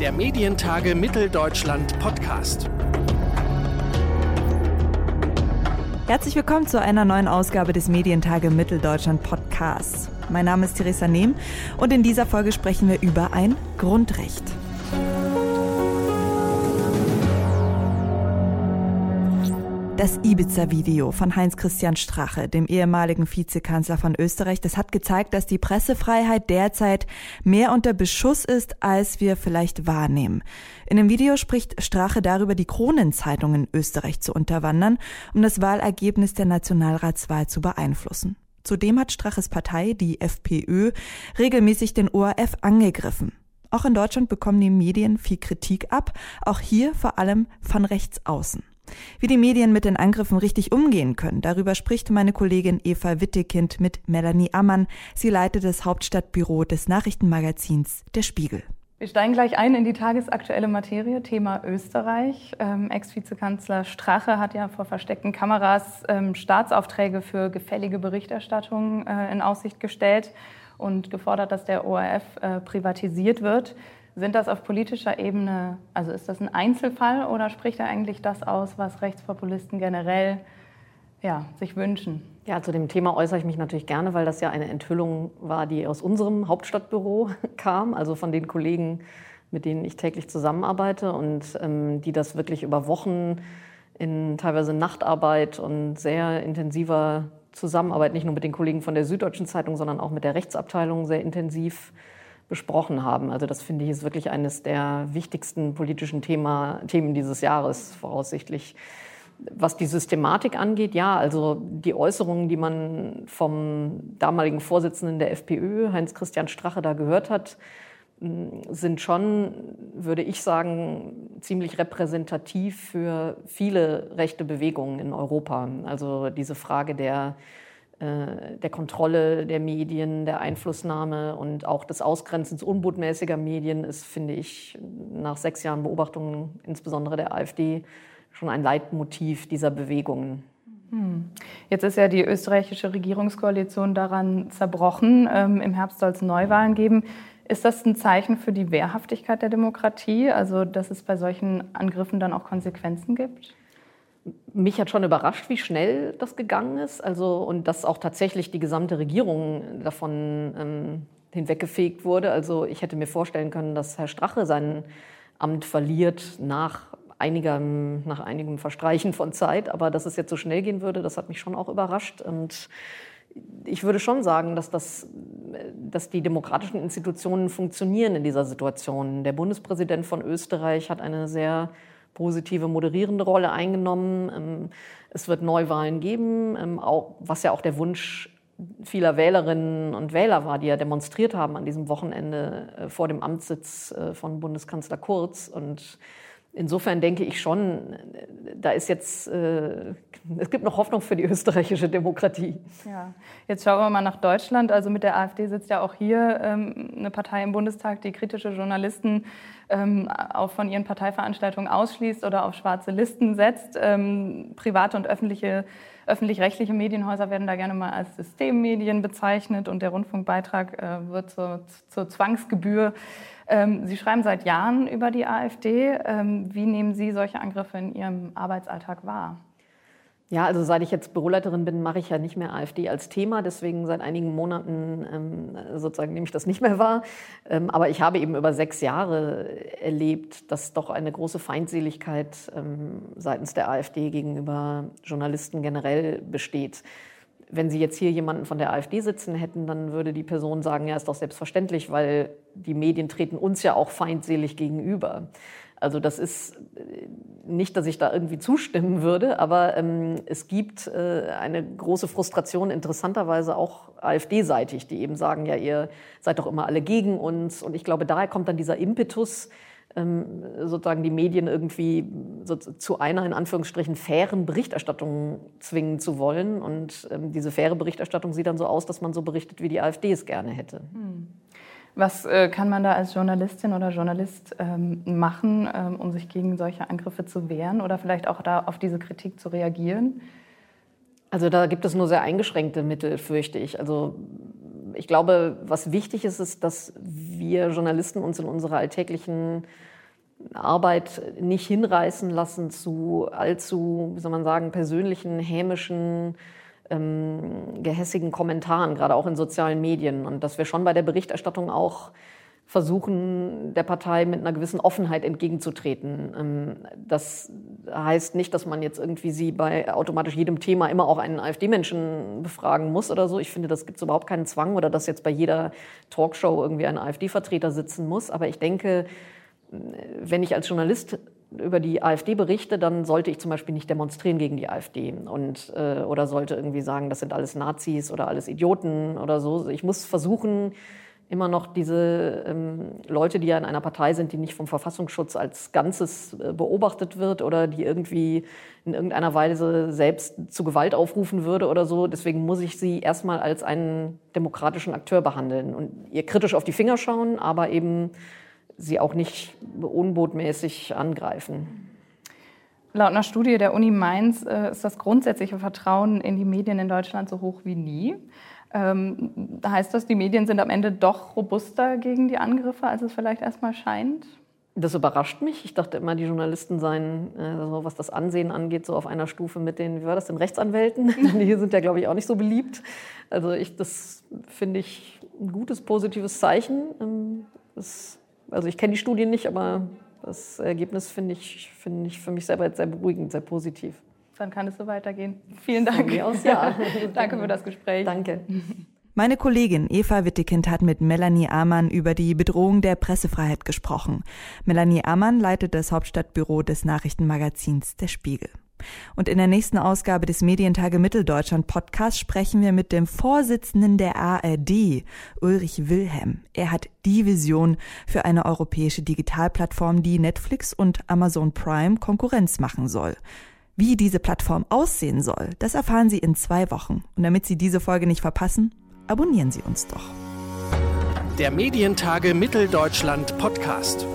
Der Medientage Mitteldeutschland Podcast. Herzlich willkommen zu einer neuen Ausgabe des Medientage Mitteldeutschland Podcasts. Mein Name ist Theresa Nehm und in dieser Folge sprechen wir über ein Grundrecht. Das Ibiza-Video von Heinz-Christian Strache, dem ehemaligen Vizekanzler von Österreich, das hat gezeigt, dass die Pressefreiheit derzeit mehr unter Beschuss ist, als wir vielleicht wahrnehmen. In dem Video spricht Strache darüber, die Kronenzeitung in Österreich zu unterwandern, um das Wahlergebnis der Nationalratswahl zu beeinflussen. Zudem hat Straches Partei, die FPÖ, regelmäßig den ORF angegriffen. Auch in Deutschland bekommen die Medien viel Kritik ab, auch hier vor allem von rechts außen. Wie die Medien mit den Angriffen richtig umgehen können, darüber spricht meine Kollegin Eva Wittekind mit Melanie Ammann. Sie leitet das Hauptstadtbüro des Nachrichtenmagazins Der Spiegel. Wir steigen gleich ein in die tagesaktuelle Materie, Thema Österreich. Ähm, Ex-Vizekanzler Strache hat ja vor versteckten Kameras ähm, Staatsaufträge für gefällige Berichterstattung äh, in Aussicht gestellt und gefordert, dass der ORF äh, privatisiert wird. Sind das auf politischer Ebene, also ist das ein Einzelfall oder spricht er eigentlich das aus, was Rechtspopulisten generell ja, sich wünschen? Ja, zu dem Thema äußere ich mich natürlich gerne, weil das ja eine Enthüllung war, die aus unserem Hauptstadtbüro kam, also von den Kollegen, mit denen ich täglich zusammenarbeite und ähm, die das wirklich über Wochen in teilweise Nachtarbeit und sehr intensiver Zusammenarbeit, nicht nur mit den Kollegen von der Süddeutschen Zeitung, sondern auch mit der Rechtsabteilung sehr intensiv besprochen haben. Also das finde ich ist wirklich eines der wichtigsten politischen Thema, Themen dieses Jahres voraussichtlich. Was die Systematik angeht, ja, also die Äußerungen, die man vom damaligen Vorsitzenden der FPÖ, Heinz-Christian Strache, da gehört hat, sind schon, würde ich sagen, ziemlich repräsentativ für viele rechte Bewegungen in Europa. Also diese Frage der der Kontrolle der Medien, der Einflussnahme und auch des Ausgrenzens unbotmäßiger Medien ist, finde ich, nach sechs Jahren Beobachtungen, insbesondere der AfD, schon ein Leitmotiv dieser Bewegungen. Hm. Jetzt ist ja die österreichische Regierungskoalition daran zerbrochen. Ähm, Im Herbst soll es Neuwahlen geben. Ist das ein Zeichen für die Wehrhaftigkeit der Demokratie, also dass es bei solchen Angriffen dann auch Konsequenzen gibt? Mich hat schon überrascht, wie schnell das gegangen ist. Also, und dass auch tatsächlich die gesamte Regierung davon ähm, hinweggefegt wurde. Also ich hätte mir vorstellen können, dass Herr Strache sein Amt verliert nach einigem, nach einigem Verstreichen von Zeit. Aber dass es jetzt so schnell gehen würde, das hat mich schon auch überrascht. Und ich würde schon sagen, dass, das, dass die demokratischen Institutionen funktionieren in dieser Situation. Der Bundespräsident von Österreich hat eine sehr positive moderierende Rolle eingenommen. Ähm, es wird Neuwahlen geben, ähm, was ja auch der Wunsch vieler Wählerinnen und Wähler war, die ja demonstriert haben an diesem Wochenende äh, vor dem Amtssitz äh, von Bundeskanzler Kurz. Und insofern denke ich schon, da ist jetzt, äh, es gibt noch Hoffnung für die österreichische Demokratie. Ja, jetzt schauen wir mal nach Deutschland. Also mit der AfD sitzt ja auch hier ähm, eine Partei im Bundestag, die kritische Journalisten ähm, auch von ihren Parteiveranstaltungen ausschließt oder auf schwarze Listen setzt. Ähm, private und öffentliche öffentlich-rechtliche Medienhäuser werden da gerne mal als Systemmedien bezeichnet und der Rundfunkbeitrag äh, wird zur, zur Zwangsgebühr ähm, Sie schreiben seit Jahren über die AfD. Ähm, wie nehmen Sie solche Angriffe in Ihrem Arbeitsalltag wahr? Ja, also seit ich jetzt Büroleiterin bin, mache ich ja nicht mehr AfD als Thema. Deswegen seit einigen Monaten ähm, sozusagen nehme ich das nicht mehr wahr. Ähm, aber ich habe eben über sechs Jahre erlebt, dass doch eine große Feindseligkeit ähm, seitens der AfD gegenüber Journalisten generell besteht wenn Sie jetzt hier jemanden von der AfD sitzen hätten, dann würde die Person sagen, ja, ist doch selbstverständlich, weil die Medien treten uns ja auch feindselig gegenüber. Also das ist äh, nicht, dass ich da irgendwie zustimmen würde, aber ähm, es gibt äh, eine große Frustration, interessanterweise auch AfD-seitig, die eben sagen, ja, ihr seid doch immer alle gegen uns. Und ich glaube, daher kommt dann dieser Impetus, ähm, sozusagen die Medien irgendwie so zu einer in Anführungsstrichen fairen Berichterstattung zwingen zu wollen. Und ähm, diese faire Berichterstattung sieht dann so aus, dass man so berichtet, wie die AfD es gerne hätte. Hm. Was äh, kann man da als Journalistin oder Journalist ähm, machen, ähm, um sich gegen solche Angriffe zu wehren oder vielleicht auch da auf diese Kritik zu reagieren? Also da gibt es nur sehr eingeschränkte Mittel, fürchte ich. Also ich glaube, was wichtig ist, ist, dass wir Journalisten uns in unserer alltäglichen Arbeit nicht hinreißen lassen zu allzu, wie soll man sagen, persönlichen, hämischen, ähm, gehässigen Kommentaren, gerade auch in sozialen Medien. Und dass wir schon bei der Berichterstattung auch versuchen, der Partei mit einer gewissen Offenheit entgegenzutreten. Ähm, das heißt nicht, dass man jetzt irgendwie sie bei automatisch jedem Thema immer auch einen AfD-Menschen befragen muss oder so. Ich finde, das gibt es überhaupt keinen Zwang oder dass jetzt bei jeder Talkshow irgendwie ein AfD-Vertreter sitzen muss. Aber ich denke, wenn ich als Journalist über die AfD berichte, dann sollte ich zum Beispiel nicht demonstrieren gegen die AfD und äh, oder sollte irgendwie sagen, das sind alles Nazis oder alles Idioten oder so. Ich muss versuchen, immer noch diese ähm, Leute, die ja in einer Partei sind, die nicht vom Verfassungsschutz als Ganzes äh, beobachtet wird oder die irgendwie in irgendeiner Weise selbst zu Gewalt aufrufen würde oder so. Deswegen muss ich sie erstmal als einen demokratischen Akteur behandeln und ihr kritisch auf die Finger schauen, aber eben sie auch nicht unbotmäßig angreifen. Laut einer Studie der Uni Mainz äh, ist das grundsätzliche Vertrauen in die Medien in Deutschland so hoch wie nie. Ähm, heißt das, die Medien sind am Ende doch robuster gegen die Angriffe, als es vielleicht erstmal scheint? Das überrascht mich. Ich dachte immer, die Journalisten seien, also was das Ansehen angeht, so auf einer Stufe mit den, wie war das, den Rechtsanwälten. die sind ja, glaube ich, auch nicht so beliebt. Also ich, das finde ich ein gutes, positives Zeichen. Ähm, das also ich kenne die Studien nicht, aber das Ergebnis finde ich, find ich für mich selber jetzt sehr beruhigend, sehr positiv. Dann kann es so weitergehen. Vielen Dank. Aus, ja. Danke für das Gespräch. Danke. Meine Kollegin Eva Wittekind hat mit Melanie Amann über die Bedrohung der Pressefreiheit gesprochen. Melanie Amann leitet das Hauptstadtbüro des Nachrichtenmagazins Der Spiegel. Und in der nächsten Ausgabe des Medientage Mitteldeutschland Podcast sprechen wir mit dem Vorsitzenden der ARD, Ulrich Wilhelm. Er hat die Vision für eine europäische Digitalplattform, die Netflix und Amazon Prime Konkurrenz machen soll. Wie diese Plattform aussehen soll, das erfahren Sie in zwei Wochen. Und damit Sie diese Folge nicht verpassen, abonnieren Sie uns doch. Der Medientage Mitteldeutschland Podcast.